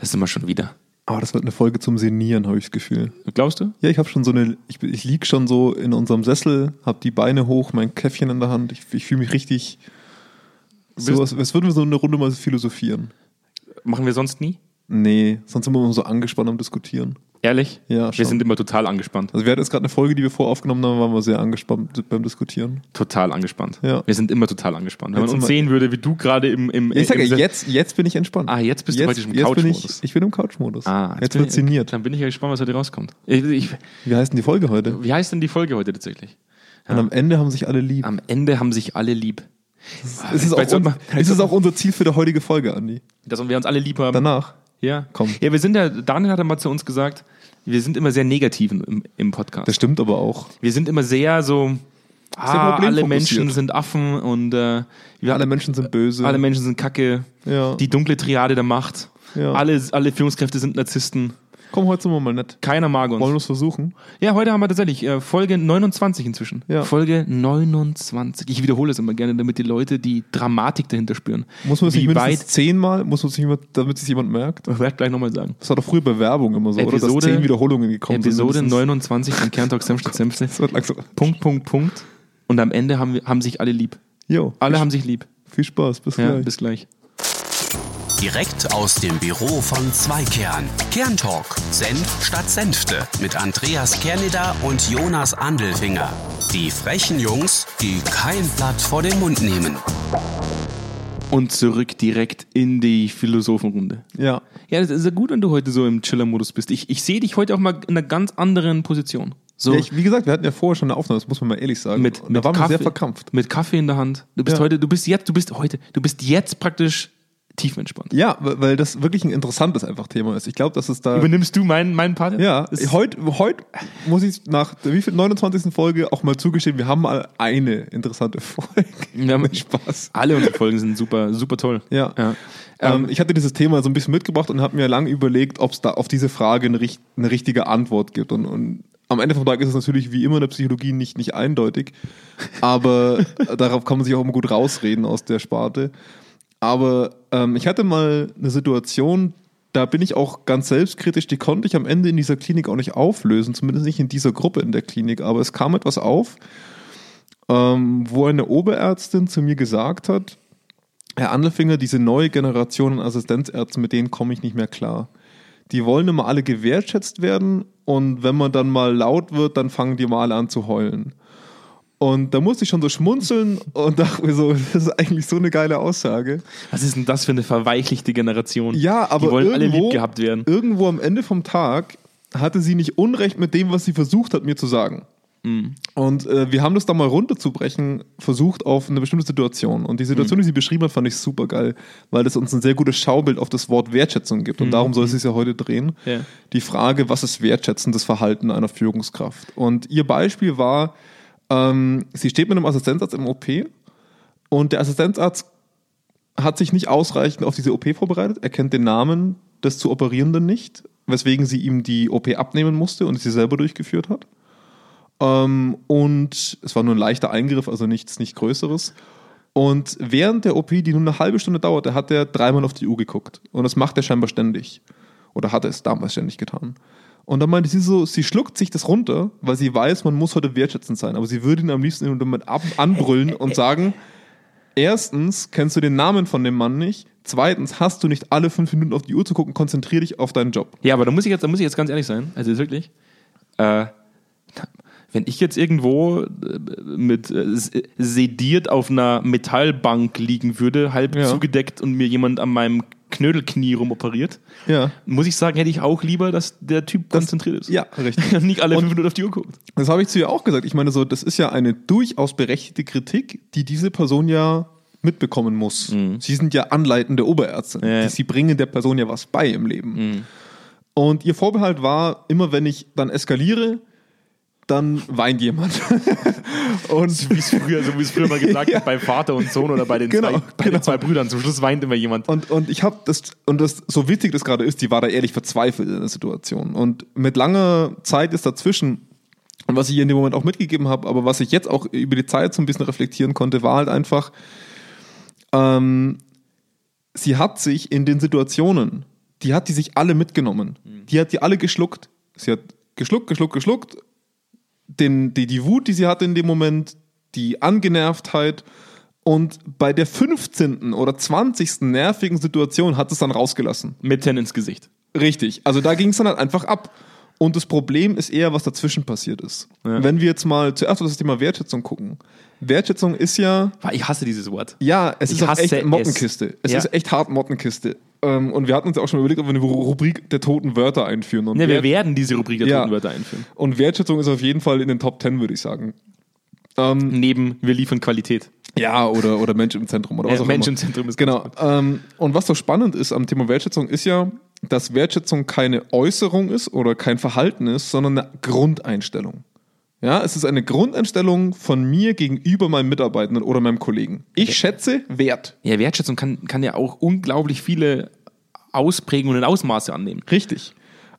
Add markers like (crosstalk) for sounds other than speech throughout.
Das sind wir schon wieder. Aber Ah, das wird eine Folge zum Senieren, habe ich das Gefühl. Glaubst du? Ja, ich habe schon so eine, ich, ich lieg schon so in unserem Sessel, habe die Beine hoch, mein Käffchen in der Hand. Ich, ich fühle mich richtig, so, als, als würden wir so eine Runde mal philosophieren. Machen wir sonst nie? Nee, sonst sind wir immer so angespannt am Diskutieren. Ehrlich? Ja, Wir schon. sind immer total angespannt. Also wir hatten jetzt gerade eine Folge, die wir voraufgenommen haben, waren wir sehr angespannt beim Diskutieren. Total angespannt. Ja. Wir sind immer total angespannt. Wenn Jetzt man uns wir- sehen würde, wie du gerade im, im, Ich sage ja, jetzt, jetzt bin ich entspannt. Ah, jetzt bist du praktisch im jetzt bin ich, Couch-Modus. ich bin im Couch-Modus. Ah, jetzt bin wird ich-. Dann bin ich ja gespannt, was heute rauskommt. Ich, ich, Wie heißt denn die Folge heute? wie heißt denn die Folge heute tatsächlich? Und am Ende haben sich alle lieb. Am Ende haben sich alle lieb. ist, es vielleicht auch, un ist es auch unser Ziel für die heutige Folge, Andi? Dass wir uns alle lieb haben. Danach. Ja. Komm. Ja, wir sind ja, Daniel hat einmal zu uns gesagt, wir sind immer sehr negativ im, im Podcast. Das stimmt aber auch. wir sind immer sehr so, ah, alle. Menschen sind Affen und äh, wir, Alle Menschen sind böse. alle Menschen sind Kacke. Ja. Die dunkle Triade der Macht. Ja. Alle, alle Führungskräfte sind Narzissten. Komm, heute sind wir mal nett. Keiner mag uns. Wollen wir es versuchen? Ja, heute haben wir tatsächlich äh, Folge 29 inzwischen. Ja. Folge 29. Ich wiederhole es immer gerne, damit die Leute die Dramatik dahinter spüren. Muss man es nicht Wie mindestens weit, zehnmal, muss man es nicht immer, damit es jemand merkt? ich werde gleich nochmal sagen. Das war doch früher bei Werbung immer so, oder? Episode- Dass zehn Wiederholungen gekommen Episode sind. mindestens. 29 von Kerntalk Senfte (laughs) Senfte. Das wird langsam. Punkt, Punkt, Punkt. Und am Ende haben, haben sich alle lieb. Jo, Alle haben sich lieb. viel Spaß. Bis Ja, gleich. bis gleich. Direkt aus dem Büro von Zweikern. Kerntalk. Senf statt Senfte. Mit Andreas Kerneder und Jonas Andelfinger. Die frechen Jungs, die kein Blatt vor den Mund nehmen. Und zurück direkt in die Philosophenrunde. Ja. Ja, das ist ja gut, wenn du heute so im Chiller-Modus bist. Ich, ich sehe dich heute auch mal in einer ganz anderen Position. So ja ich, wie gesagt, wir hatten ja vorher schon eine Aufnahme, das muss man mal ehrlich sagen. mit, Und mit da waren wir Kaffee, sehr verkrampft. Mit Kaffee in der Hand. Du bist Ja. heute, du bist jetzt, du bist heute, du bist jetzt praktisch tiefenentspannt. Ja, weil das wirklich ein interessantes einfach Thema ist. Ich glaube, dass es da. Übernimmst du meinen, meinen Part? jetzt? Ja, heute, heute muss ich nach der wie viel 29. Folge auch mal zugestehen, wir haben mal eine interessante (laughs) Folge. Wir haben Spaß. Alle unsere Folgen sind super, super toll. Ja. ja. Ähm, ich hatte dieses Thema so ein bisschen mitgebracht und habe mir lange überlegt, ob es da auf diese Frage eine, eine richtige Antwort gibt. Und, und am Ende vom Tag ist es natürlich wie immer in der Psychologie nicht, nicht eindeutig, aber (laughs) darauf kann man sich auch immer gut rausreden aus der Sparte. Aber ähm, ich hatte mal eine Situation, da bin ich auch ganz selbstkritisch, die konnte ich am Ende in dieser Klinik auch nicht auflösen, zumindest nicht in dieser Gruppe in der Klinik, aber es kam etwas auf, ähm, wo eine Oberärztin zu mir gesagt hat, Herr Andelfinger, diese neue Generation an Assistenzärzten, mit denen komme ich nicht mehr klar. Die wollen immer alle gewertschätzt werden und wenn man dann mal laut wird, dann fangen die mal an zu heulen. Und da musste ich schon so schmunzeln und dachte mir so, (laughs) das ist eigentlich so eine geile Aussage. Was ist denn das für eine verweichlichte Generation? Ja, aber Die wollen alle irgendwo, lieb gehabt werden. Irgendwo am Ende vom Tag hatte sie nicht Unrecht mit dem, was sie versucht hat, mir zu sagen. Mhm. Und äh, wir haben das da mal runterzubrechen, versucht auf eine bestimmte Situation. Und die Situation, Mhm. die sie beschrieben hat, fand ich super geil, weil das uns ein sehr gutes Schaubild auf das Wort Wertschätzung gibt. Und darum soll es sich ja heute drehen. Mhm. Ja. Die Frage, was ist wertschätzendes Verhalten einer Führungskraft? Und ihr Beispiel war, ähm, sie steht mit einem Assistenzarzt im OP und der Assistenzarzt hat sich nicht ausreichend auf diese OP vorbereitet. Er kennt den Namen des zu Operierenden nicht, weswegen sie ihm die OP abnehmen musste und sie selber durchgeführt hat. Ähm, und es war nur ein leichter Eingriff, also nichts nicht Größeres. Und während der OP, die nur eine halbe Stunde dauerte, hat er dreimal auf die Uhr geguckt. Und das macht er scheinbar ständig. Oder hat er es damals ständig getan. Und dann meinte sie so, sie schluckt sich das runter, weil sie weiß, man muss heute wertschätzend sein. Aber sie würde ihn am liebsten damit ab anbrüllen und sagen, erstens kennst du den Namen von dem Mann nicht. Zweitens hast du nicht alle fünf Minuten auf die Uhr zu gucken, konzentrier dich auf deinen Job. Ja, aber da muss ich jetzt, da muss ich jetzt ganz ehrlich sein. Also wirklich, äh, wenn ich jetzt irgendwo äh, mit äh, sediert auf einer Metallbank liegen würde, halb Ja. zugedeckt und mir jemand an meinem Knödelknie rumoperiert, Ja. muss ich sagen, hätte ich auch lieber, dass der Typ konzentriert ist. Ja, richtig. (laughs) Nicht alle Und- fünf Minuten auf die Uhr guckt. Das habe ich zu ihr auch gesagt. Ich meine, so, das ist ja eine durchaus berechtigte Kritik, die diese Person ja mitbekommen muss. Sie sind ja anleitende Oberärzte. Ja. Sie bringen der Person ja was bei im Leben. Und ihr Vorbehalt war, immer wenn ich dann eskaliere, dann weint jemand. (laughs) und Wie es früher, so wie es früher mal gesagt hat, bei Vater und Sohn oder bei den, Genau, zwei, bei genau. den zwei Brüdern. Zum Schluss weint immer jemand. Und, und ich habe das, und das, so witzig das gerade ist, die war da ehrlich verzweifelt in der Situation. Und mit langer Zeit ist dazwischen, und was ich ihr in dem Moment auch mitgegeben habe, aber was ich jetzt auch über die Zeit so ein bisschen reflektieren konnte, war halt einfach, ähm, sie hat sich in den Situationen, die hat die sich alle mitgenommen. Mhm. Die hat die alle geschluckt. Sie hat geschluckt, geschluckt, geschluckt. Den, die, die Wut, die sie hatte in dem Moment, die Angenervtheit. Und bei der 15. oder 20. nervigen Situation hat es dann rausgelassen. Mitten ins Gesicht. Richtig. Also da ging es dann halt einfach ab. Und das Problem ist eher, was dazwischen passiert ist. Wenn wir jetzt mal zuerst auf das Thema Wertschätzung gucken. Wertschätzung ist ja, Ich hasse dieses Wort. ja, es Ich ist echt es. Mottenkiste. Es Ja. ist echt hart Mottenkiste. Ähm, und wir hatten uns ja auch schon überlegt, ob wir eine Rubrik der toten Wörter einführen. Und, Ja, wir Wert- werden diese Rubrik der Ja. toten Wörter einführen. und Wertschätzung ist auf jeden Fall in den Top 10, würde ich sagen. Ähm, Neben wir liefern Qualität. ja, oder, oder Mensch im Zentrum oder was Ja, auch Mensch immer. im Zentrum ist Genau. Ähm, und was so spannend ist am Thema Wertschätzung, ist ja, dass Wertschätzung keine Äußerung ist oder kein Verhalten ist, sondern eine Grundeinstellung. Ja, es ist eine Grundeinstellung von mir gegenüber meinem Mitarbeitenden oder meinem Kollegen. Ich schätze Wert. Ja, Wertschätzung kann, kann ja auch unglaublich viele Ausprägungen und Ausmaße annehmen. Richtig.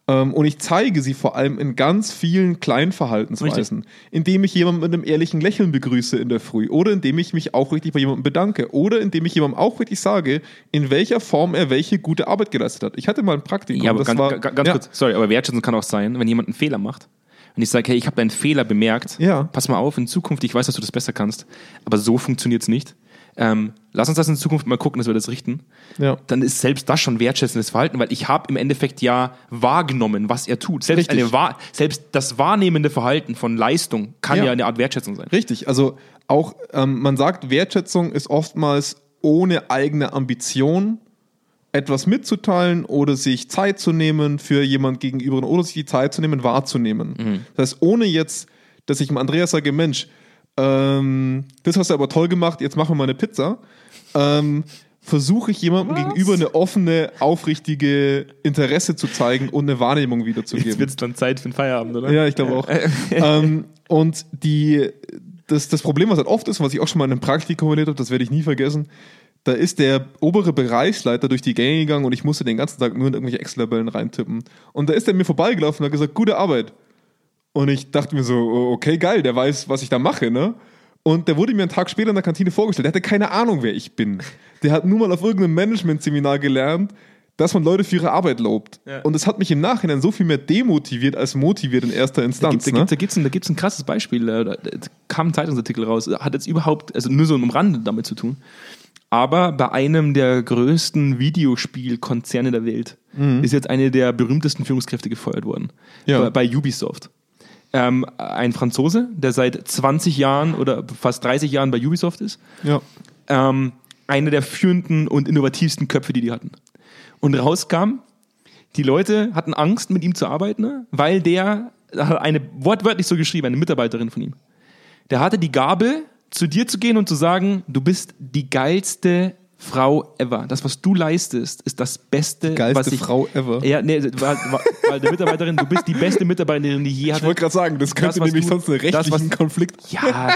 Ähm, und ich zeige sie vor allem in ganz vielen kleinen Verhaltensweisen, indem ich jemanden mit einem ehrlichen Lächeln begrüße in der Früh oder indem ich mich auch richtig bei jemandem bedanke oder indem ich jemandem auch richtig sage, in welcher Form er welche gute Arbeit geleistet hat. Ich hatte mal ein Praktikum, Ja, aber ganz, war ga- ganz ja, kurz, sorry, aber Wertschätzung kann auch sein, wenn jemand einen Fehler macht. Und ich sage, hey, ich habe deinen Fehler bemerkt. Ja. Pass mal auf, in Zukunft, ich weiß, dass du das besser kannst, aber so funktioniert es nicht. Ähm, lass uns das in Zukunft mal gucken, dass wir das richten. Ja. Dann ist selbst das schon wertschätzendes Verhalten, weil ich habe im Endeffekt ja wahrgenommen, was er tut. Selbst, Richtig. eine Wahr, selbst das wahrnehmende Verhalten von Leistung kann ja, Ja. eine Art Wertschätzung sein. Richtig, also auch ähm, man sagt, Wertschätzung ist oftmals ohne eigene Ambition etwas mitzuteilen oder sich Zeit zu nehmen für jemand gegenüber oder sich die Zeit zu nehmen, wahrzunehmen. Das heißt, ohne jetzt, dass ich dem Andreas sage, Mensch, ähm, das hast du aber toll gemacht, jetzt machen wir mal eine Pizza, ähm, versuche ich jemandem gegenüber eine offene, aufrichtige Interesse zu zeigen und eine Wahrnehmung wiederzugeben. Jetzt wird es dann Zeit für den Feierabend, oder? Ja, ich glaube auch. (laughs) ähm, und die, das, das Problem, was halt oft ist, was ich auch schon mal in einem Praktikum erlebt habe, das werde ich nie vergessen, da ist der obere Bereichsleiter durch die Gänge gegangen und ich musste den ganzen Tag nur in irgendwelche Excel-Tabellen reintippen. Und da ist er mir vorbeigelaufen und hat gesagt, gute Arbeit. Und ich dachte mir so, oh, okay, geil, der weiß, was ich da mache, ne? Und der wurde mir einen Tag später in der Kantine vorgestellt. Der hatte keine Ahnung, wer ich bin. Der hat nur mal auf irgendeinem Management-Seminar gelernt, dass man Leute für ihre Arbeit lobt. Ja. Und es hat mich im Nachhinein so viel mehr demotiviert als motiviert in erster Da Instanz. gibt es ne? da gibt's ein, da gibt's ein krasses Beispiel. Da da kam ein Zeitungsartikel raus. Hat jetzt überhaupt, also nur so im Rande damit zu tun. Aber bei einem der größten Videospielkonzerne der Welt ist jetzt eine der berühmtesten Führungskräfte gefeuert worden. Ja. Bei, bei Ubisoft. Ähm, ein Franzose, der seit 20 Jahren oder fast 30 Jahren bei Ubisoft ist. Ja. Ähm, einer der führenden und innovativsten Köpfe, die die hatten. Und rauskam, die Leute hatten Angst, mit ihm zu arbeiten, weil der hat eine, wortwörtlich so geschrieben, eine Mitarbeiterin von ihm. Der hatte die Gabe, zu dir zu gehen und zu sagen, du bist die geilste Frau ever. Das, was du leistest, ist das Beste, Geilste was ich... Frau ever. Ja, nee, weil, weil der Mitarbeiterin, du bist die beste Mitarbeiterin, die ich je Ich hatte. wollte gerade sagen, das könnte was nämlich du- sonst einen das, rechtlichen was- Konflikt. Ja,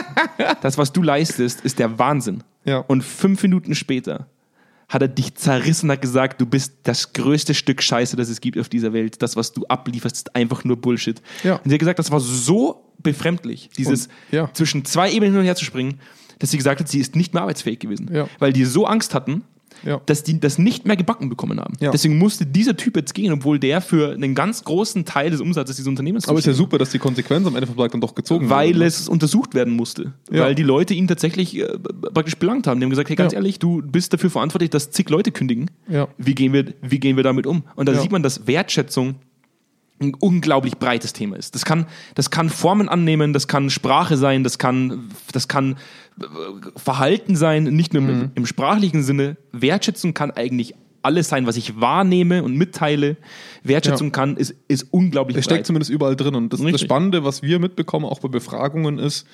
das, was du leistest, ist der Wahnsinn. Ja. Und fünf Minuten später hat er dich zerrissen, hat gesagt, du bist das größte Stück Scheiße, das es gibt auf dieser Welt. Das, was du ablieferst, ist einfach nur Bullshit. Ja. Und sie hat gesagt, das war so befremdlich, dieses Und- ja. zwischen zwei Ebenen hin und her zu springen, dass sie gesagt hat, sie ist nicht mehr arbeitsfähig gewesen. Ja. Weil die so Angst hatten, Ja. dass die das nicht mehr gebacken bekommen haben. Ja. Deswegen musste dieser Typ jetzt gehen, obwohl der für einen ganz großen Teil des Umsatzes dieses Unternehmens Aber ist ja super, dass die Konsequenz am Ende vom Tag dann doch gezogen weil wurde. ne? es untersucht werden musste. Ja. Weil die Leute ihn tatsächlich äh, praktisch belangt haben. Die haben gesagt, hey, ganz ehrlich, du bist dafür verantwortlich, dass zig Leute kündigen. Wie, gehen wir, wie gehen wir damit um? Und da sieht man, dass Wertschätzung ein unglaublich breites Thema ist. Das kann, das kann Formen annehmen, das kann Sprache sein, das kann, das kann äh, Verhalten sein, nicht nur Mhm. im, im sprachlichen Sinne. Wertschätzung kann eigentlich alles sein, was ich wahrnehme und mitteile. Wertschätzung Ja. kann, ist, ist unglaublich Es steckt zumindest überall drin. Und das, das. Spannende, was wir mitbekommen, auch bei Befragungen, ist,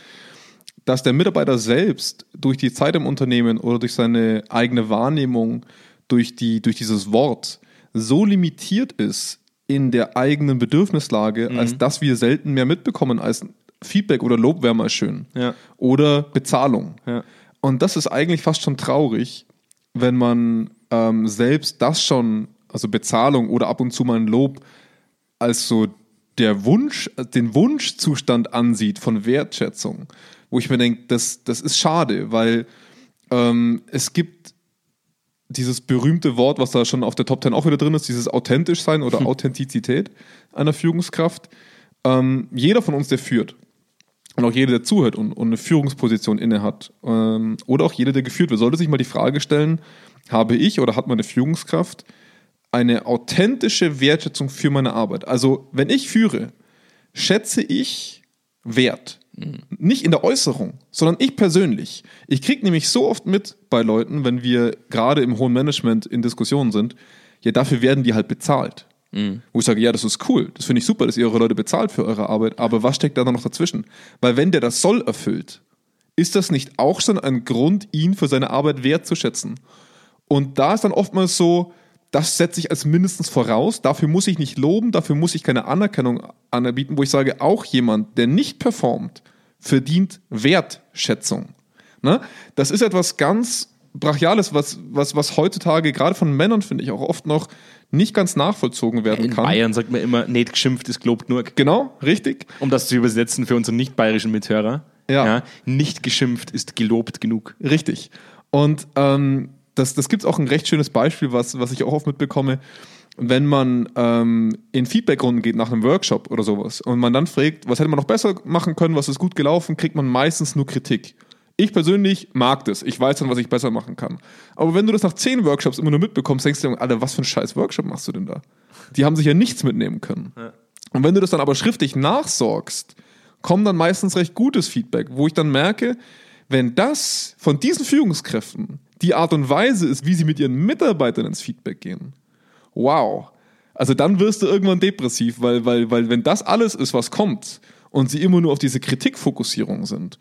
dass der Mitarbeiter selbst durch die Zeit im Unternehmen oder durch seine eigene Wahrnehmung, durch, die, durch dieses Wort so limitiert ist in der eigenen Bedürfnislage, Mhm. als dass wir selten mehr mitbekommen als Feedback oder Lob wäre mal schön. Ja. Oder Bezahlung. Ja. Und das ist eigentlich fast schon traurig, wenn man ähm, selbst das schon, also Bezahlung oder ab und zu mal ein Lob, als so der Wunsch, den Wunschzustand ansieht von Wertschätzung, wo ich mir denke, das, das ist schade, weil ähm, es gibt dieses berühmte Wort, was da schon auf der Top 10 auch wieder drin ist, dieses authentisch sein oder Authentizität einer Führungskraft. Ähm, jeder von uns, der führt, und auch jeder, der zuhört und, und eine Führungsposition innehat, ähm, oder auch jeder, der geführt wird, sollte sich mal die Frage stellen, habe ich oder hat meine Führungskraft eine authentische Wertschätzung für meine Arbeit? Also, wenn ich führe, schätze ich Wert. Nicht in der Äußerung, sondern ich persönlich. Ich kriege nämlich so oft mit bei Leuten, wenn wir gerade im hohen Management in Diskussionen sind, ja, dafür werden die halt bezahlt. Wo ich sage, ja, das ist cool, das finde ich super, dass ihr eure Leute bezahlt für eure Arbeit, aber was steckt da dann noch dazwischen? Weil wenn der das Soll erfüllt, ist das nicht auch schon ein Grund, ihn für seine Arbeit wertzuschätzen? Und da ist dann oftmals so, das setze ich als mindestens voraus, dafür muss ich nicht loben, dafür muss ich keine Anerkennung anerbieten, wo ich sage, auch jemand, der nicht performt, verdient Wertschätzung. Ne? Das ist etwas ganz Brachiales, was, was, was heutzutage gerade von Männern, finde ich, auch oft noch nicht ganz nachvollzogen werden In kann. Bayern sagt man immer, nicht geschimpft ist gelobt nur. Genau, richtig. Um das zu übersetzen für unsere nicht bayerischen Mithörer. Ja. nicht geschimpft ist gelobt genug. Richtig. Und ähm, das, das gibt es auch ein recht schönes Beispiel, was, was ich auch oft mitbekomme, wenn man ähm, in Feedbackrunden geht nach einem Workshop oder sowas und man dann fragt, was hätte man noch besser machen können, was ist gut gelaufen, kriegt man meistens nur Kritik. Ich persönlich mag das. Ich weiß dann, was ich besser machen kann. Aber wenn du das nach zehn Workshops immer nur mitbekommst, denkst du dir, Alter, was für ein scheiß Workshop machst du denn da? Die haben sich ja nichts mitnehmen können. Und wenn du das dann aber schriftlich nachsorgst, kommt dann meistens recht gutes Feedback, wo ich dann merke, wenn das von diesen Führungskräften die Art und Weise ist, wie sie mit ihren Mitarbeitern ins Feedback gehen, wow. Also dann wirst du irgendwann depressiv, weil, weil, weil wenn das alles ist, was kommt und sie immer nur auf diese Kritikfokussierung sind,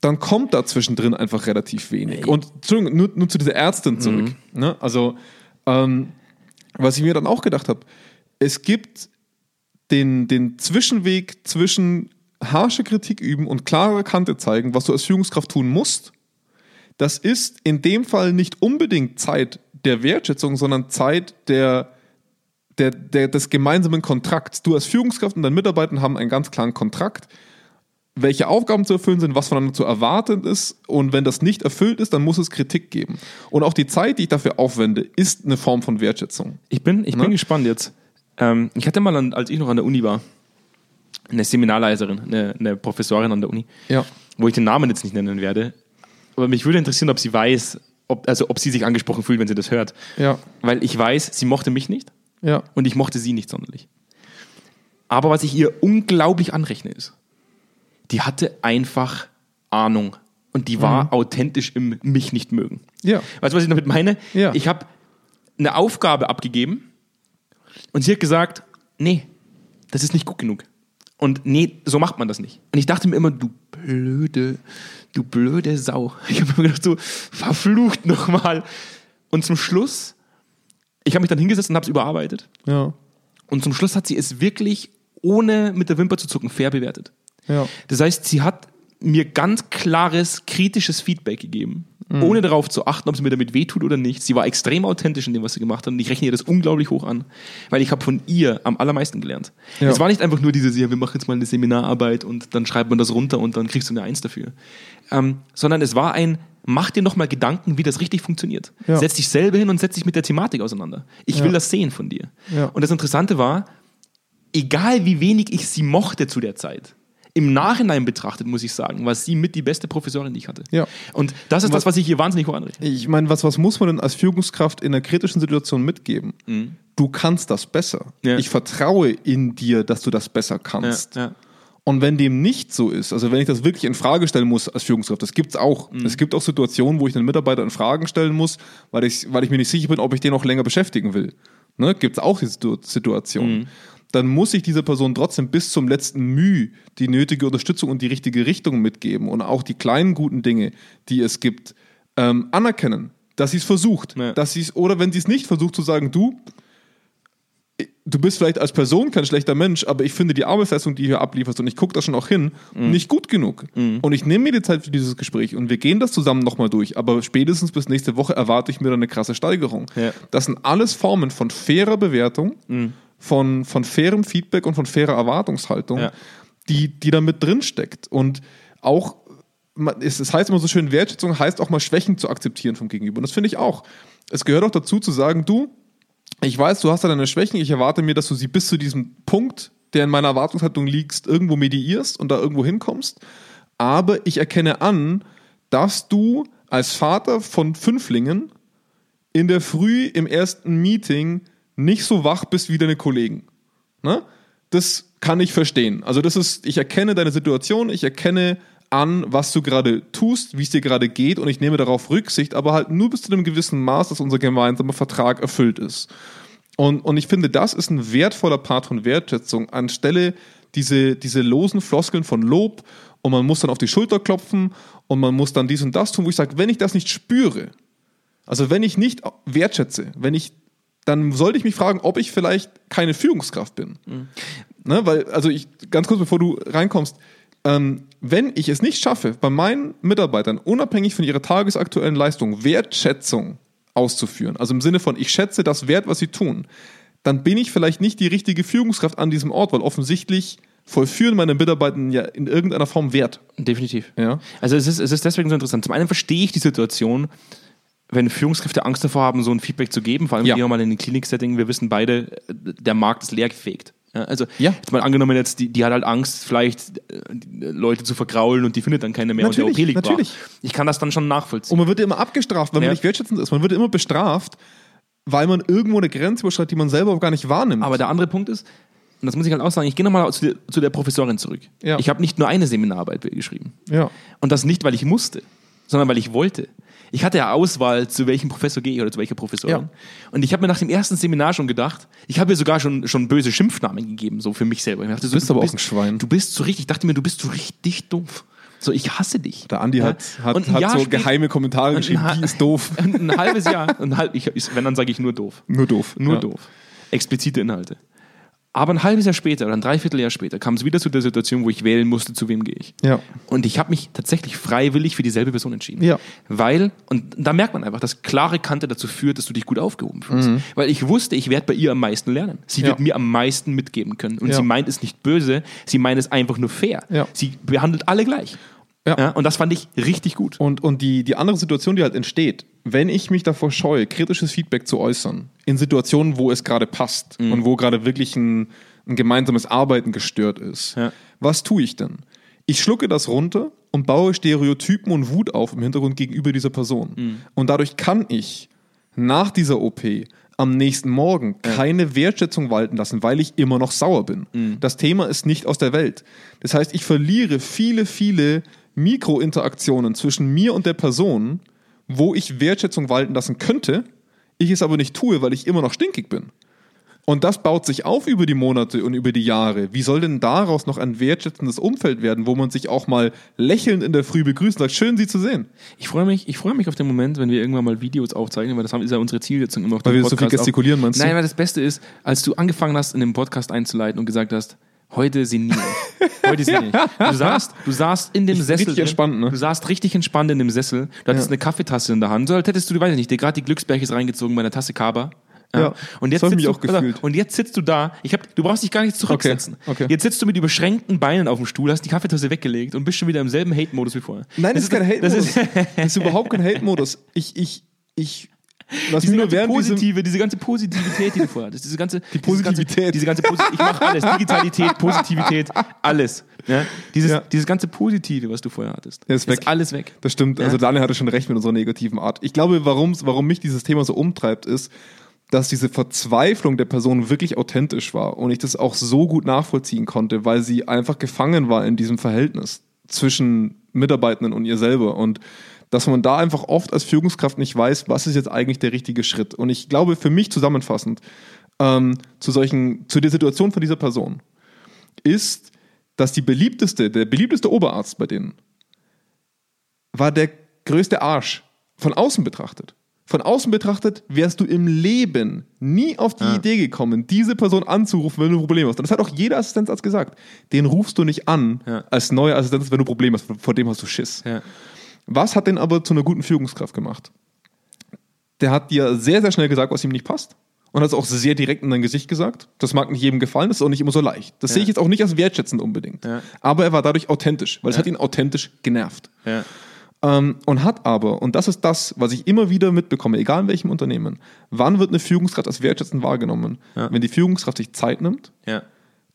dann kommt da zwischendrin einfach relativ wenig. Und Entschuldigung, nur, nur zu dieser Ärztin zurück. Ne? Also, ähm, was ich mir dann auch gedacht habe, es gibt den, den Zwischenweg zwischen harsche Kritik üben und klare Kante zeigen, was du als Führungskraft tun musst. Das ist in dem Fall nicht unbedingt Zeit der Wertschätzung, sondern Zeit der, der, der, des gemeinsamen Kontrakts. Du als Führungskraft und deine Mitarbeiter haben einen ganz klaren Kontrakt, welche Aufgaben zu erfüllen sind, was voneinander zu erwarten ist. Und wenn das nicht erfüllt ist, dann muss es Kritik geben. Und auch die Zeit, die ich dafür aufwende, ist eine Form von Wertschätzung. Ich bin, ich Ne? bin gespannt jetzt. Ähm, ich hatte mal, an, als ich noch an der Uni war, eine Seminarleiterin, eine, eine Professorin an der Uni, Ja. wo ich den Namen jetzt nicht nennen werde. Aber mich würde interessieren, ob sie weiß, ob, also ob sie sich angesprochen fühlt, wenn sie das hört. Ja. Weil ich weiß, sie mochte mich nicht Ja. und ich mochte sie nicht sonderlich. Aber was ich ihr unglaublich anrechne ist, die hatte einfach Ahnung und die war authentisch im mich nicht mögen. Ja. Weißt du, was ich damit meine? Ja. Ich habe eine Aufgabe abgegeben und sie hat gesagt, nee, das ist nicht gut genug. Und nee, so macht man das nicht. Und ich dachte mir immer, du blöde, du blöde Sau. Ich habe mir gedacht, so verflucht nochmal. Und zum Schluss, ich habe mich dann hingesetzt und habe es überarbeitet. Ja. Und zum Schluss hat sie es wirklich, ohne mit der Wimper zu zucken, fair bewertet. Ja. Das heißt, sie hat mir ganz klares, kritisches Feedback gegeben, Mhm. ohne darauf zu achten, ob es mir damit wehtut oder nicht. Sie war extrem authentisch in dem, was sie gemacht hat und ich rechne ihr das unglaublich hoch an, weil ich habe von ihr am allermeisten gelernt. Ja. Es war nicht einfach nur dieses, ja, wir machen jetzt mal eine Seminararbeit und dann schreibt man das runter und dann kriegst du eine Eins dafür. Ähm, sondern es war ein, mach dir nochmal Gedanken, wie das richtig funktioniert. Ja. Setz dich selber hin und setz dich mit der Thematik auseinander. Ich will das sehen von dir. Ja. Und das Interessante war, egal wie wenig ich sie mochte zu der Zeit, im Nachhinein betrachtet, muss ich sagen, war sie mit die beste Professorin, die ich hatte. Ja. Und das ist Was- das, was ich hier wahnsinnig hoch anrechne. Ich meine, was, was muss man denn als Führungskraft in einer kritischen Situation mitgeben? Du kannst das besser. Ja. Ich vertraue in dir, dass du das besser kannst. Ja, ja. Und wenn dem nicht so ist, also wenn ich das wirklich in Frage stellen muss als Führungskraft, das gibt's auch. Es gibt auch Situationen, wo ich einen Mitarbeiter in Fragen stellen muss, weil ich, weil ich mir nicht sicher bin, ob ich den noch länger beschäftigen will. Ne? Gibt's auch die Situ- Situation. Dann muss ich dieser Person trotzdem bis zum letzten Mühe die nötige Unterstützung und die richtige Richtung mitgeben und auch die kleinen guten Dinge, die es gibt, ähm, anerkennen, dass sie es versucht, Ja. dass sie es oder wenn sie es nicht versucht zu sagen, du, du bist vielleicht als Person kein schlechter Mensch, aber ich finde die Arbeitsleistung, die du hier ablieferst, und ich gucke da schon auch hin, nicht gut genug. Und ich nehme mir die Zeit für dieses Gespräch und wir gehen das zusammen nochmal durch. Aber spätestens bis nächste Woche erwarte ich mir dann eine krasse Steigerung. Ja. Das sind alles Formen von fairer Bewertung, von, von fairem Feedback und von fairer Erwartungshaltung, Ja. die, die da mit drin steckt. Und auch, es, es heißt immer so schön, Wertschätzung heißt auch mal Schwächen zu akzeptieren vom Gegenüber. Und das finde ich auch. Es gehört auch dazu zu sagen, du, ich weiß, du hast da deine Schwächen, ich erwarte mir, dass du sie bis zu diesem Punkt, der in meiner Erwartungshaltung liegt, irgendwo mediierst und da irgendwo hinkommst. Aber ich erkenne an, dass du als Vater von Fünflingen in der Früh im ersten Meeting nicht so wach bist wie deine Kollegen. Ne? Das kann ich verstehen. Also das ist, ich erkenne deine Situation, ich erkenne an, was du gerade tust, wie es dir gerade geht und ich nehme darauf Rücksicht, aber halt nur bis zu einem gewissen Maß, dass unser gemeinsamer Vertrag erfüllt ist. Und, und ich finde, das ist ein wertvoller Part von Wertschätzung, anstelle diese, diese losen Floskeln von Lob und man muss dann auf die Schulter klopfen und man muss dann dies und das tun, wo ich sage, wenn ich das nicht spüre, also wenn ich nicht wertschätze, wenn ich, dann sollte ich mich fragen, ob ich vielleicht keine Führungskraft bin. Mhm. Ne, weil, also ich, ganz kurz bevor du reinkommst, ähm, wenn ich es nicht schaffe, bei meinen Mitarbeitern, unabhängig von ihrer tagesaktuellen Leistung, Wertschätzung auszuführen, also im Sinne von, ich schätze das Wert, was sie tun, dann bin ich vielleicht nicht die richtige Führungskraft an diesem Ort, weil offensichtlich vollführen meine Mitarbeiter ja in irgendeiner Form Wert. Definitiv. Ja. Also es ist, es ist deswegen so interessant. Zum einen verstehe ich die Situation, wenn Führungskräfte Angst davor haben, so ein Feedback zu geben, vor allem ja. hier mal in den Klinik-Setting, wir wissen beide, der Markt ist leer gefegt. Ja, also ja. jetzt mal angenommen jetzt, die, die hat halt Angst, vielleicht äh, Leute zu vergraulen und die findet dann keine mehr natürlich, und der OP liegt natürlich. Ich kann das dann schon nachvollziehen. Und man wird immer abgestraft, wenn ja. man nicht wertschätzend ist. Man wird immer bestraft, weil man irgendwo eine Grenze überschreitet, die man selber gar nicht wahrnimmt. Aber der andere Punkt ist, und das muss ich halt auch sagen, ich gehe nochmal zu, der, zu der Professorin zurück. Ja. Ich habe nicht nur eine Seminararbeit geschrieben. Ja. Und das nicht, weil ich musste, sondern weil ich wollte. Ich hatte ja Auswahl, zu welchem Professor gehe ich oder zu welcher Professorin. Ja. Und ich habe mir nach dem ersten Seminar schon gedacht, ich habe ihr sogar schon, schon böse Schimpfnamen gegeben, so für mich selber. Ich dachte, so, du bist aber auch ein Schwein. Du bist so richtig, ich dachte mir, du bist so richtig doof. So, ich hasse dich. Der Andi ja? hat, hat, hat so geheime Kommentare geschrieben, die ist doof. Ein, ein halbes Jahr, ein halb, ich, wenn, dann sage ich nur doof. Nur doof. Nur ja. doof. Explizite Inhalte. Aber ein halbes Jahr später oder ein Dreivierteljahr später kam es wieder zu der Situation, wo ich wählen musste, zu wem gehe ich. Ja. Und ich habe mich tatsächlich freiwillig für dieselbe Person entschieden. Ja. Weil, und da merkt man einfach, dass klare Kante dazu führt, dass du dich gut aufgehoben fühlst. Mhm. Weil ich wusste, ich werde bei ihr am meisten lernen. Sie ja. wird mir am meisten mitgeben können. Und sie meint es nicht böse, sie meint es einfach nur fair. Sie behandelt alle gleich. Ja. ja. Und das fand ich richtig gut. Und, und die, die andere Situation, die halt entsteht, wenn ich mich davor scheue, kritisches Feedback zu äußern, in Situationen, wo es gerade passt mhm. und wo gerade wirklich ein, ein gemeinsames Arbeiten gestört ist, ja. was tue ich denn? Ich schlucke das runter und baue Stereotypen und Wut auf im Hintergrund gegenüber dieser Person. Mhm. Und dadurch kann ich nach dieser OP am nächsten Morgen keine Wertschätzung walten lassen, weil ich immer noch sauer bin. Mhm. Das Thema ist nicht aus der Welt. Das heißt, ich verliere viele, viele Mikrointeraktionen zwischen mir und der Person, wo ich Wertschätzung walten lassen könnte, ich es aber nicht tue, weil ich immer noch stinkig bin. Und das baut sich auf über die Monate und über die Jahre. Wie soll denn daraus noch ein wertschätzendes Umfeld werden, wo man sich auch mal lächelnd in der Früh begrüßt und sagt, schön, Sie zu sehen? Ich freue mich, ich freue mich auf den Moment, wenn wir irgendwann mal Videos aufzeichnen, weil das ist ja unsere Zielsetzung immer auf Weil wir so viel gestikulieren, meinst du? Nein, weil das Beste ist, als du angefangen hast, in dem Podcast einzuleiten und gesagt hast, Heute sinnieren. Heute sinnieren. (laughs) Du saßt, du saßt in dem Sessel. Richtig entspannt, ne? Du saßt richtig entspannt in dem Sessel. Du hattest ja. eine Kaffeetasse in der Hand. So als hättest du, weiß ich nicht, dir gerade die Glücksberges reingezogen bei einer Tasse Kaba. Ja. ja. Und, jetzt sitzt du, also, und jetzt sitzt du da. Ich hab, du brauchst dich gar nicht zurücksetzen. Okay. Okay. Jetzt sitzt du mit überschränkten Beinen auf dem Stuhl, hast die Kaffeetasse weggelegt und bist schon wieder im selben Hate-Modus wie vorher. Nein, das, das ist kein Hate-Modus. Das, das, ist überhaupt kein Hate-Modus. Ich, ich, ich was diese, ganze positive, diese ganze Positivität, die du vorher hattest, diese ganze die Positivität, diese ganze, diese ganze ich mache alles, Digitalität, Positivität, alles. Ja? Dieses, ja. dieses ganze Positive, was du vorher hattest, ja, ist, weg. ist alles weg. Das stimmt. Also Daniel hatte schon recht mit unserer negativen Art. Ich glaube, warum mich dieses Thema so umtreibt, ist, dass diese Verzweiflung der Person wirklich authentisch war und ich das auch so gut nachvollziehen konnte, weil sie einfach gefangen war in diesem Verhältnis zwischen Mitarbeitenden und ihr selber und dass man da einfach oft als Führungskraft nicht weiß, was ist jetzt eigentlich der richtige Schritt. Und ich glaube, für mich zusammenfassend ähm, zu solchen, zu der Situation von dieser Person ist, dass die beliebteste, der beliebteste Oberarzt bei denen war der größte Arsch von außen betrachtet. Von außen betrachtet wärst du im Leben nie auf die ja. Idee gekommen, diese Person anzurufen, wenn du ein Problem hast. Und das hat auch jeder Assistenzarzt gesagt. Den rufst du nicht an ja. als neuer Assistenzarzt, wenn du ein Problem hast. Vor dem hast du Schiss. Ja. Was hat den aber zu einer guten Führungskraft gemacht? Der hat dir sehr, sehr schnell gesagt, was ihm nicht passt. Und hat es auch sehr direkt in dein Gesicht gesagt. Das mag nicht jedem gefallen, das ist auch nicht immer so leicht. Das ja. sehe ich jetzt auch nicht als wertschätzend unbedingt. Ja. Aber er war dadurch authentisch, weil es hat ihn authentisch genervt. Ähm, und hat aber, und das ist das, was ich immer wieder mitbekomme, egal in welchem Unternehmen, wann wird eine Führungskraft als wertschätzend wahrgenommen? Ja. Wenn die Führungskraft sich Zeit nimmt, Ja.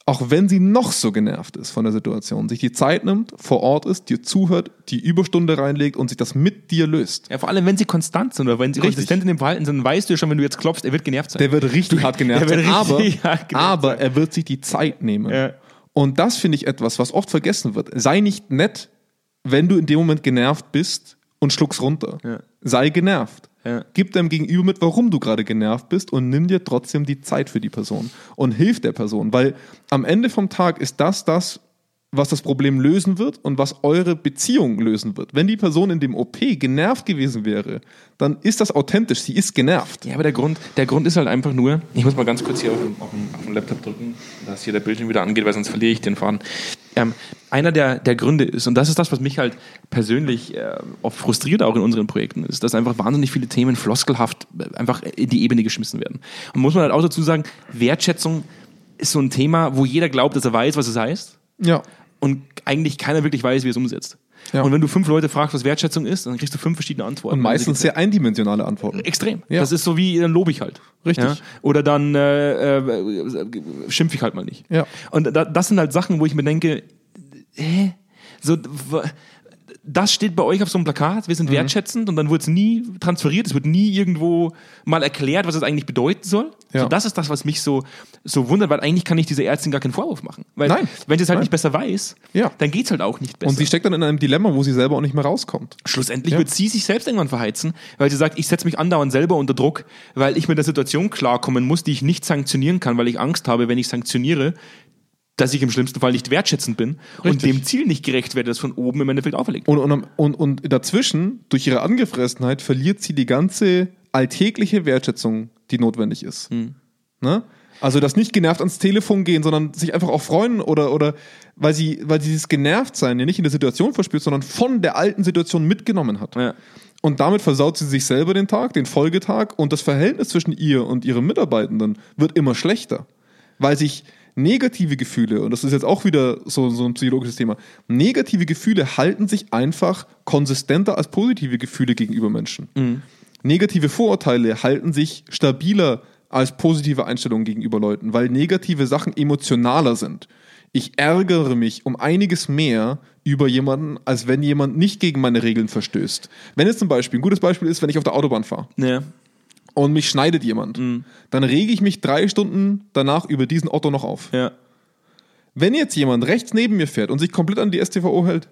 Auch wenn sie noch so genervt ist von der Situation, sich die Zeit nimmt, vor Ort ist, dir zuhört, die Überstunde reinlegt und sich das mit dir löst. Ja, vor allem, wenn sie konstant sind oder wenn sie Richtig. konsistent in dem Verhalten sind, weißt du schon, wenn du jetzt klopfst, er wird genervt sein. Der wird richtig (laughs) hart genervt sein, aber, richtig hart genervt aber er wird sich die Zeit nehmen. Ja. Und das finde ich etwas, was oft vergessen wird. Sei nicht nett, wenn du in dem Moment genervt bist und schluck's runter. Ja. Sei genervt. Ja. Gib deinem Gegenüber mit, warum du gerade genervt bist und nimm dir trotzdem die Zeit für die Person und hilf der Person, weil am Ende vom Tag ist das das, was das Problem lösen wird und was eure Beziehung lösen wird. Wenn die Person in dem OP genervt gewesen wäre, dann ist das authentisch. Sie ist genervt. Ja, aber der Grund, der Grund ist halt einfach nur, ich muss mal ganz kurz hier auf den, auf den, auf den Laptop drücken, dass hier der Bildschirm wieder angeht, weil sonst verliere ich den Faden. Ähm, einer der, der Gründe ist, und das ist das, was mich halt persönlich äh, oft frustriert auch in unseren Projekten, ist, dass einfach wahnsinnig viele Themen floskelhaft einfach in die Ebene geschmissen werden. Und muss man halt auch dazu sagen, Wertschätzung ist so ein Thema, wo jeder glaubt, dass er weiß, was es heißt Ja. Und eigentlich keiner wirklich weiß, wie es umsetzt. Ja. Und wenn du fünf Leute fragst, was Wertschätzung ist, dann kriegst du fünf verschiedene Antworten. Und meistens sehr eindimensionale Antworten. Extrem. Ja. Das ist so wie, dann lobe ich halt. Richtig. Ja? Oder dann äh, äh, schimpfe ich halt mal nicht. Ja. Und da, das sind halt Sachen, wo ich mir denke, hä? So, das steht bei euch auf so einem Plakat, wir sind Mhm. wertschätzend und dann wird es nie transferiert, es wird nie irgendwo mal erklärt, was es eigentlich bedeuten soll. Ja. So, das ist das, was mich so, so wundert, weil eigentlich kann ich dieser Ärztin gar keinen Vorwurf machen. Weil Nein. wenn sie es halt Nein. nicht besser weiß, Ja. dann geht es halt auch nicht besser. Und sie steckt dann in einem Dilemma, wo sie selber auch nicht mehr rauskommt. Schlussendlich Ja. wird sie sich selbst irgendwann verheizen, weil sie sagt, ich setze mich andauernd selber unter Druck, weil ich mit der Situation klarkommen muss, die ich nicht sanktionieren kann, weil ich Angst habe, wenn ich sanktioniere, dass ich im schlimmsten Fall nicht wertschätzend bin und Richtig. dem Ziel nicht gerecht werde, das von oben im Endeffekt auferlegt. Und, und, und, und dazwischen, durch ihre Angefressenheit, verliert sie die ganze alltägliche Wertschätzung, die notwendig ist. Ne? Also das nicht genervt ans Telefon gehen, sondern sich einfach auch freuen oder, oder weil sie, weil sie dieses Genervtsein ja nicht in der Situation verspürt, sondern von der alten Situation mitgenommen hat. Ja. Und damit versaut sie sich selber den Tag, den Folgetag und das Verhältnis zwischen ihr und ihrem Mitarbeitenden wird immer schlechter, weil sich negative Gefühle, und das ist jetzt auch wieder so, so ein psychologisches Thema, negative Gefühle halten sich einfach konsistenter als positive Gefühle gegenüber Menschen. Negative Vorurteile halten sich stabiler als positive Einstellungen gegenüber Leuten, weil negative Sachen emotionaler sind. Ich ärgere mich um einiges mehr über jemanden, als wenn jemand nicht gegen meine Regeln verstößt. Wenn jetzt zum Beispiel, ein gutes Beispiel ist, wenn ich auf der Autobahn fahre Ja. Und mich schneidet jemand, dann rege ich mich drei Stunden danach über diesen Otto noch auf. Ja. Wenn jetzt jemand rechts neben mir fährt und sich komplett an die STVO hält,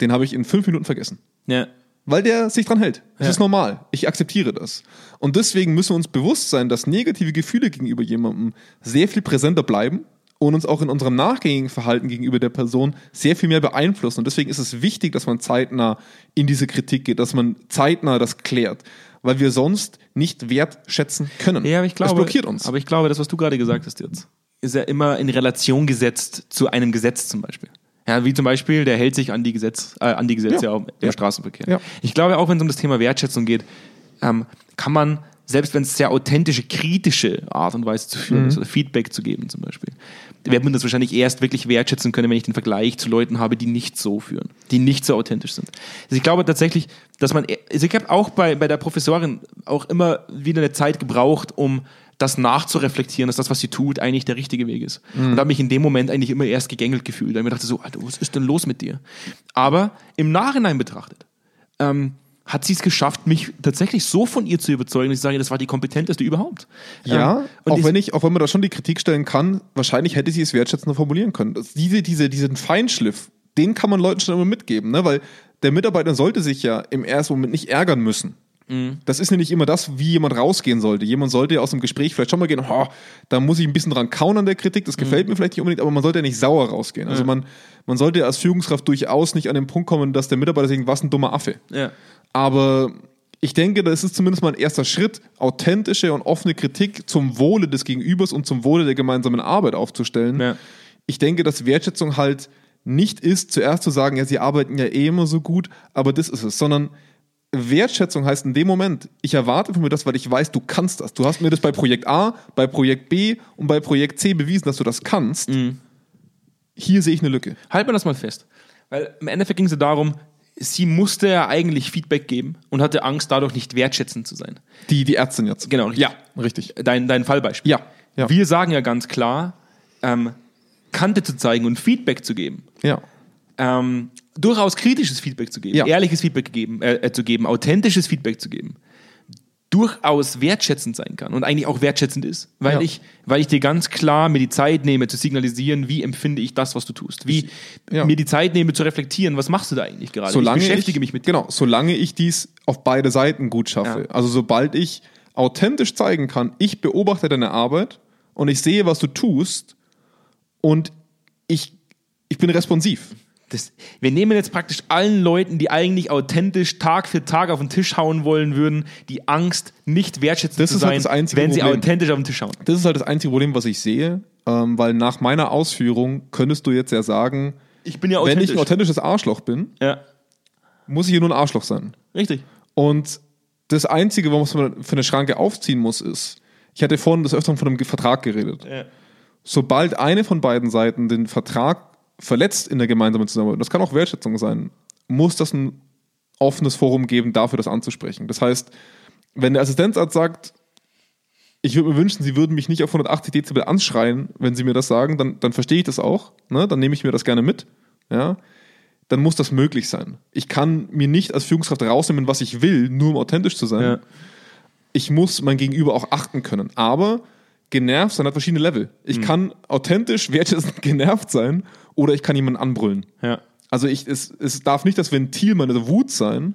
den habe ich in fünf Minuten vergessen. Ja. Weil der sich dran hält. Das Ja. ist normal. Ich akzeptiere das. Und deswegen müssen wir uns bewusst sein, dass negative Gefühle gegenüber jemandem sehr viel präsenter bleiben und uns auch in unserem nachgängigen Verhalten gegenüber der Person sehr viel mehr beeinflussen. Und deswegen ist es wichtig, dass man zeitnah in diese Kritik geht, dass man zeitnah das klärt. Weil wir sonst nicht wertschätzen können. Ja, aber ich glaube, das blockiert uns. Aber ich glaube, das, was du gerade gesagt hast jetzt, ist ja immer in Relation gesetzt zu einem Gesetz zum Beispiel. Ja, wie zum Beispiel, der hält sich an die, Gesetz, äh, an die Gesetze Ja. im Ja. Straßenverkehr. Ja. Ich glaube, auch wenn es um das Thema Wertschätzung geht, ähm, kann man, selbst wenn es sehr authentische, kritische Art und Weise zu führen Mhm. ist oder Feedback zu geben zum Beispiel, wird man das wahrscheinlich erst wirklich wertschätzen können, wenn ich den Vergleich zu Leuten habe, die nicht so führen, die nicht so authentisch sind. Also ich glaube tatsächlich, dass man, also ich habe auch bei, bei der Professorin auch immer wieder eine Zeit gebraucht, um das nachzureflektieren, dass das, was sie tut, eigentlich der richtige Weg ist. Und habe mich in dem Moment eigentlich immer erst gegängelt gefühlt. Weil ich mir dachte so, Alter, was ist denn los mit dir? Aber im Nachhinein betrachtet, ähm, hat sie es geschafft, mich tatsächlich so von ihr zu überzeugen, dass ich sage, das war die kompetenteste überhaupt. Ja, Ähm, und auch wenn ich, auch wenn man da schon die Kritik stellen kann, wahrscheinlich hätte sie es wertschätzender formulieren können. Diese, diese, diesen Feinschliff, den kann man Leuten schon immer mitgeben, ne? weil der Mitarbeiter sollte sich ja im ersten Moment nicht ärgern müssen. Mhm. Das ist ja nicht immer das, wie jemand rausgehen sollte. Jemand sollte ja aus dem Gespräch vielleicht schon mal gehen, oh, da muss ich ein bisschen dran kauen an der Kritik, das gefällt Mhm. mir vielleicht nicht unbedingt, aber man sollte ja nicht sauer rausgehen. Also man, man sollte ja als Führungskraft durchaus nicht an den Punkt kommen, dass der Mitarbeiter sagt, was ein dummer Affe. Ja. Aber ich denke, das ist zumindest mal ein erster Schritt, authentische und offene Kritik zum Wohle des Gegenübers und zum Wohle der gemeinsamen Arbeit aufzustellen. Ja. Ich denke, dass Wertschätzung halt nicht ist, zuerst zu sagen, ja, sie arbeiten ja eh immer so gut, aber das ist es, sondern Wertschätzung heißt in dem Moment, ich erwarte von mir das, weil ich weiß, du kannst das. Du hast mir das bei Projekt A, bei Projekt B und bei Projekt C bewiesen, dass du das kannst. Hier sehe ich eine Lücke. Halt mal das mal fest. Weil im Endeffekt ging es ja darum, sie musste ja eigentlich Feedback geben und hatte Angst, dadurch nicht wertschätzend zu sein. Die, die Ärztin jetzt. Genau, richtig. Ja, richtig. Dein, dein Fallbeispiel. Ja, ja. Wir sagen ja ganz klar, ähm, Kante zu zeigen und Feedback zu geben. Ja. Ähm, durchaus kritisches Feedback zu geben, Ja. ehrliches Feedback geben, äh, äh, zu geben, authentisches Feedback zu geben, durchaus wertschätzend sein kann und eigentlich auch wertschätzend ist, weil Ja. ich, weil ich dir ganz klar mir die Zeit nehme zu signalisieren, wie empfinde ich das, was du tust, wie ja. mir die Zeit nehme zu reflektieren, was machst du da eigentlich gerade? solange ich beschäftige ich, mich mit dir. Genau, solange ich dies auf beide Seiten gut schaffe. Ja. Also sobald ich authentisch zeigen kann, ich beobachte deine Arbeit und ich sehe, was du tust und ich, ich bin responsiv. Das, wir nehmen jetzt praktisch allen Leuten, die eigentlich authentisch Tag für Tag auf den Tisch hauen wollen würden, die Angst, nicht wertschätzend Das zu halt sein, das einzige wenn sie Problem. authentisch auf den Tisch hauen. Das ist halt das einzige Problem, was ich sehe, ähm, weil nach meiner Ausführung könntest du jetzt ja sagen, Ich bin ja wenn ich ein authentisches Arschloch bin, ja, muss ich hier nur ein Arschloch sein. richtig. Und das Einzige, was man für eine Schranke aufziehen muss, ist, ich hatte vorhin des Öfteren von einem Vertrag geredet. Ja. Sobald eine von beiden Seiten den Vertrag verletzt in der gemeinsamen Zusammenarbeit, das kann auch Wertschätzung sein, muss das ein offenes Forum geben, dafür das anzusprechen. Das heißt, wenn der Assistenzarzt sagt, ich würde mir wünschen, Sie würden mich nicht auf 180 Dezibel anschreien, wenn Sie mir das sagen, dann, dann verstehe ich das auch, ne? dann nehme ich mir das gerne mit, ja? dann muss das möglich sein. Ich kann mir nicht als Führungskraft rausnehmen, was ich will, nur um authentisch zu sein. Ja. Ich muss mein Gegenüber auch achten können. Aber genervt sein hat verschiedene Level. Ich kann authentisch, wertschätzend (laughs) genervt sein oder ich kann jemanden anbrüllen. Ja. Also ich, es, es darf nicht das Ventil meiner Wut sein.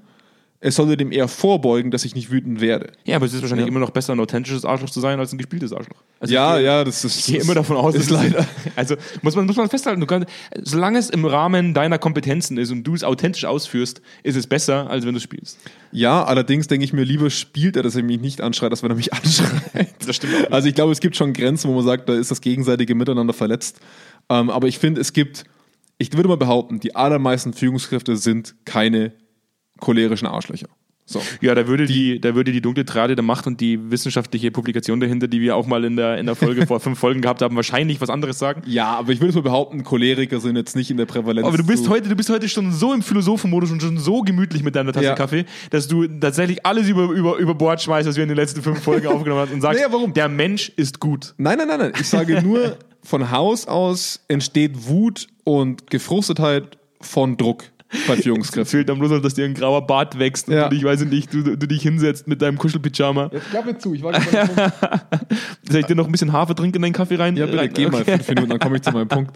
Es sollte dem eher vorbeugen, dass ich nicht wütend werde. Ja, aber es ist wahrscheinlich Ja. immer noch besser, ein authentisches Arschloch zu sein, als ein gespieltes Arschloch. Also ja, gehe, ja, das ist. Ich gehe immer davon aus, ist leider. (laughs) Also muss man, muss man festhalten, du kannst, solange es im Rahmen deiner Kompetenzen ist und du es authentisch ausführst, ist es besser, als wenn du spielst. Ja, allerdings denke ich mir, lieber spielt er, dass er mich nicht anschreit, als wenn er mich (laughs) anschreit. Das stimmt auch. Also ich glaube, es gibt schon Grenzen, wo man sagt, da ist das gegenseitige Miteinander verletzt. Ähm, aber ich finde, es gibt, ich würde mal behaupten, die allermeisten Führungskräfte sind keine cholerischen Arschlöcher. So. Ja, da würde die, da würde die dunkle Trade der Macht und die wissenschaftliche Publikation dahinter, die wir auch mal in der, in der Folge (laughs) vor fünf Folgen gehabt haben, wahrscheinlich was anderes sagen. Ja, aber ich würde mal behaupten, Choleriker sind jetzt nicht in der Prävalenz. Aber du bist heute, du bist heute schon so im Philosophenmodus und schon so gemütlich mit deiner Tasse Ja. Kaffee, dass du tatsächlich alles über, über, über Bord schmeißt, was wir in den letzten fünf Folgen (laughs) aufgenommen haben und sagst, Naja, warum? der Mensch ist gut. Nein, nein, nein, nein. Ich sage nur, (laughs) von Haus aus entsteht Wut und Gefrustetheit von Druck bei (laughs) Es Führungskräften. fehlt dann bloß noch, dass dir ein grauer Bart wächst Ja. und du dich, weiß ich nicht, du, du dich hinsetzt mit deinem Kuschelpyjama. Jetzt klappe zu, ich warte mal. (laughs) Soll ich dir noch ein bisschen Hafer trinken in deinen Kaffee rein? Ja, bitte, rein? geh mal Okay. fünf Minuten, dann komme ich zu meinem Punkt.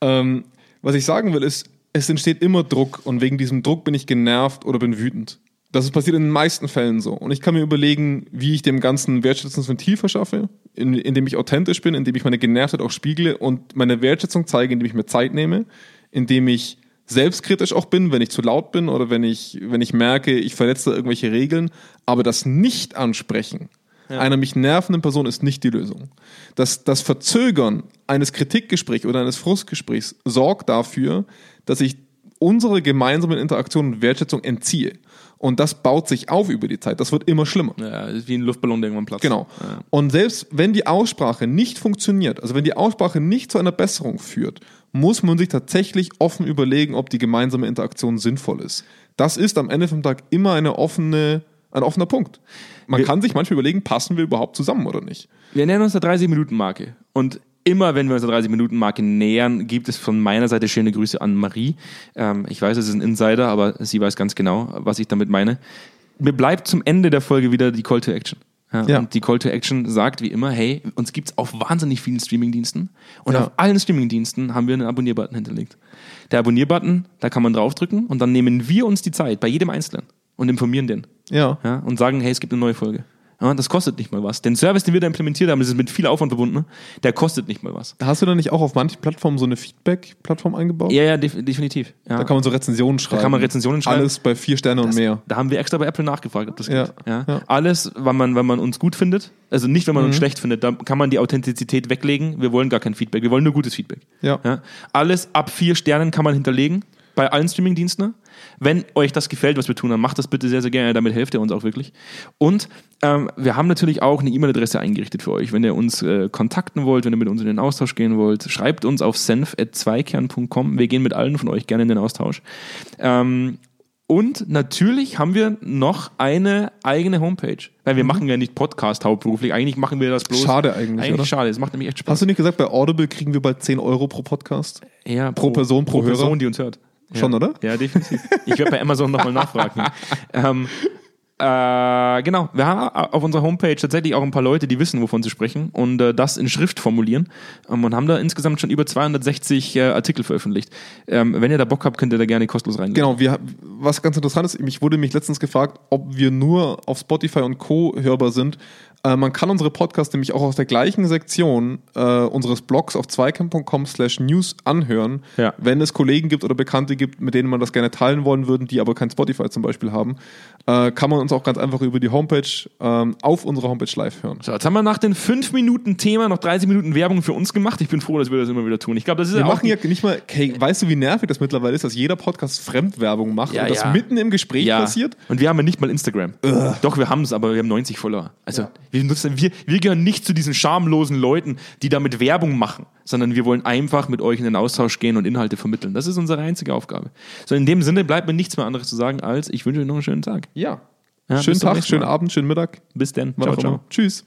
Ähm, was ich sagen will, ist, es entsteht immer Druck und wegen diesem Druck bin ich genervt oder bin wütend. Das ist passiert in den meisten Fällen so. Und ich kann mir überlegen, wie ich dem Ganzen wertschätzendes Ventil verschaffe, in, indem ich authentisch bin, indem ich meine Genervtheit auch spiegle und meine Wertschätzung zeige, indem ich mir Zeit nehme, indem ich selbstkritisch auch bin, wenn ich zu laut bin oder wenn ich, wenn ich merke, ich verletze irgendwelche Regeln. Aber das Nicht-Ansprechen einer mich nervenden Person ist nicht die Lösung. Das, das Verzögern eines Kritikgesprächs oder eines Frustgesprächs sorgt dafür, dass ich unsere gemeinsamen Interaktion und Wertschätzung entziehe. Und das baut sich auf über die Zeit. Das wird immer schlimmer. Ja, wie ein Luftballon, der irgendwann platzt. Genau. Ja. Und selbst wenn die Aussprache nicht funktioniert, also wenn die Aussprache nicht zu einer Besserung führt, muss man sich tatsächlich offen überlegen, ob die gemeinsame Interaktion sinnvoll ist. Das ist am Ende vom Tag immer eine offene, ein offener Punkt. Man Wir- kann sich manchmal überlegen, passen wir überhaupt zusammen oder nicht. Wir nähern uns der 30-Minuten-Marke. Und immer, wenn wir uns der 30-Minuten-Marke nähern, gibt es von meiner Seite schöne Grüße an Marie. Ähm, ich weiß, es ist ein Insider, aber sie weiß ganz genau, was ich damit meine. Mir bleibt zum Ende der Folge wieder die Call to Action. Ja, Ja. Und die Call to Action sagt wie immer, hey, uns gibt's auf wahnsinnig vielen Streamingdiensten und Ja. auf allen Streamingdiensten haben wir einen Abonnier-Button hinterlegt. Der Abonnier-Button, da kann man draufdrücken und dann nehmen wir uns die Zeit bei jedem Einzelnen und informieren den Ja. ja, und sagen, hey, es gibt eine neue Folge. Ja, das kostet nicht mal was. Den Service, den wir da implementiert haben, das ist mit viel Aufwand verbunden, ne? der kostet nicht mal was. Hast du da nicht auch auf manchen Plattformen so eine Feedback-Plattform eingebaut? Ja, ja, def definitiv. Ja. Da kann man so Rezensionen schreiben. kann man Rezensionen schreiben. Alles bei vier Sterne und mehr. Da haben wir extra bei Apple nachgefragt, ob das Ja, geht. Ja. ja. Alles, wenn man, wenn man uns gut findet, also nicht, wenn man Mhm. uns schlecht findet, da kann man die Authentizität weglegen. Wir wollen gar kein Feedback, wir wollen nur gutes Feedback. Ja. Alles ab vier Sternen kann man hinterlegen bei allen Streamingdiensten. Wenn euch das gefällt, was wir tun, dann macht das bitte sehr, sehr gerne. Damit helft ihr uns auch wirklich. Und ähm, wir haben natürlich auch eine E-Mail-Adresse eingerichtet für euch. Wenn ihr uns äh, kontakten wollt, wenn ihr mit uns in den Austausch gehen wollt, schreibt uns auf senf.zweikern.com. Wir gehen mit allen von euch gerne in den Austausch. Ähm, Und natürlich haben wir noch eine eigene Homepage. Weil wir machen ja nicht Podcast hauptberuflich. Eigentlich machen wir das bloß. Mhm. Schade eigentlich, Eigentlich oder? schade. Es macht nämlich echt Spaß. Hast du nicht gesagt, bei Audible kriegen wir bald 10 Euro pro Podcast? ja, pro Person, pro Hörer? Person, die uns hört. Schon, ja. oder? Ja, definitiv. Ich werde bei Amazon nochmal nachfragen. (laughs) ähm, äh, genau, wir haben auf unserer Homepage tatsächlich auch ein paar Leute, die wissen, wovon sie sprechen und äh, das in Schrift formulieren ähm, und haben da insgesamt schon über 260 äh, Artikel veröffentlicht. Ähm, wenn ihr da Bock habt, könnt ihr da gerne kostenlos rein. Genau, wir, was ganz interessant ist, mich wurde mich letztens gefragt, ob wir nur auf Spotify und Co. hörbar sind. Äh, man kann unsere Podcasts nämlich auch aus der gleichen Sektion äh, unseres Blogs auf zweicamp.com slash news anhören, Ja. wenn es Kollegen gibt oder Bekannte gibt, mit denen man das gerne teilen wollen würden, die aber kein Spotify zum Beispiel haben, äh, kann man uns auch ganz einfach über die Homepage ähm, auf unserer Homepage live hören. So, jetzt haben wir nach den 5 Minuten Thema noch 30 Minuten Werbung für uns gemacht. Ich bin froh, dass wir das immer wieder tun. Ich glaube, das ist Wir ja machen ja nicht mal, hey, weißt du, wie nervig das mittlerweile ist, dass jeder Podcast Fremdwerbung macht Ja, und das ja. mitten im Gespräch ja. passiert? Und wir haben ja nicht mal Instagram. Doch, wir haben es, aber wir haben 90 Follower. Also wir, nutzen, wir, wir gehören nicht zu diesen schamlosen Leuten, die damit Werbung machen, sondern wir wollen einfach mit euch in den Austausch gehen und Inhalte vermitteln. Das ist unsere einzige Aufgabe. So in dem Sinne bleibt mir nichts mehr anderes zu sagen, als ich wünsche euch noch einen schönen Tag. Ja. Ja, schönen Tag, schönen. Abend, schönen Mittag. Bis dann. Ciao, ciao. immer. Tschüss.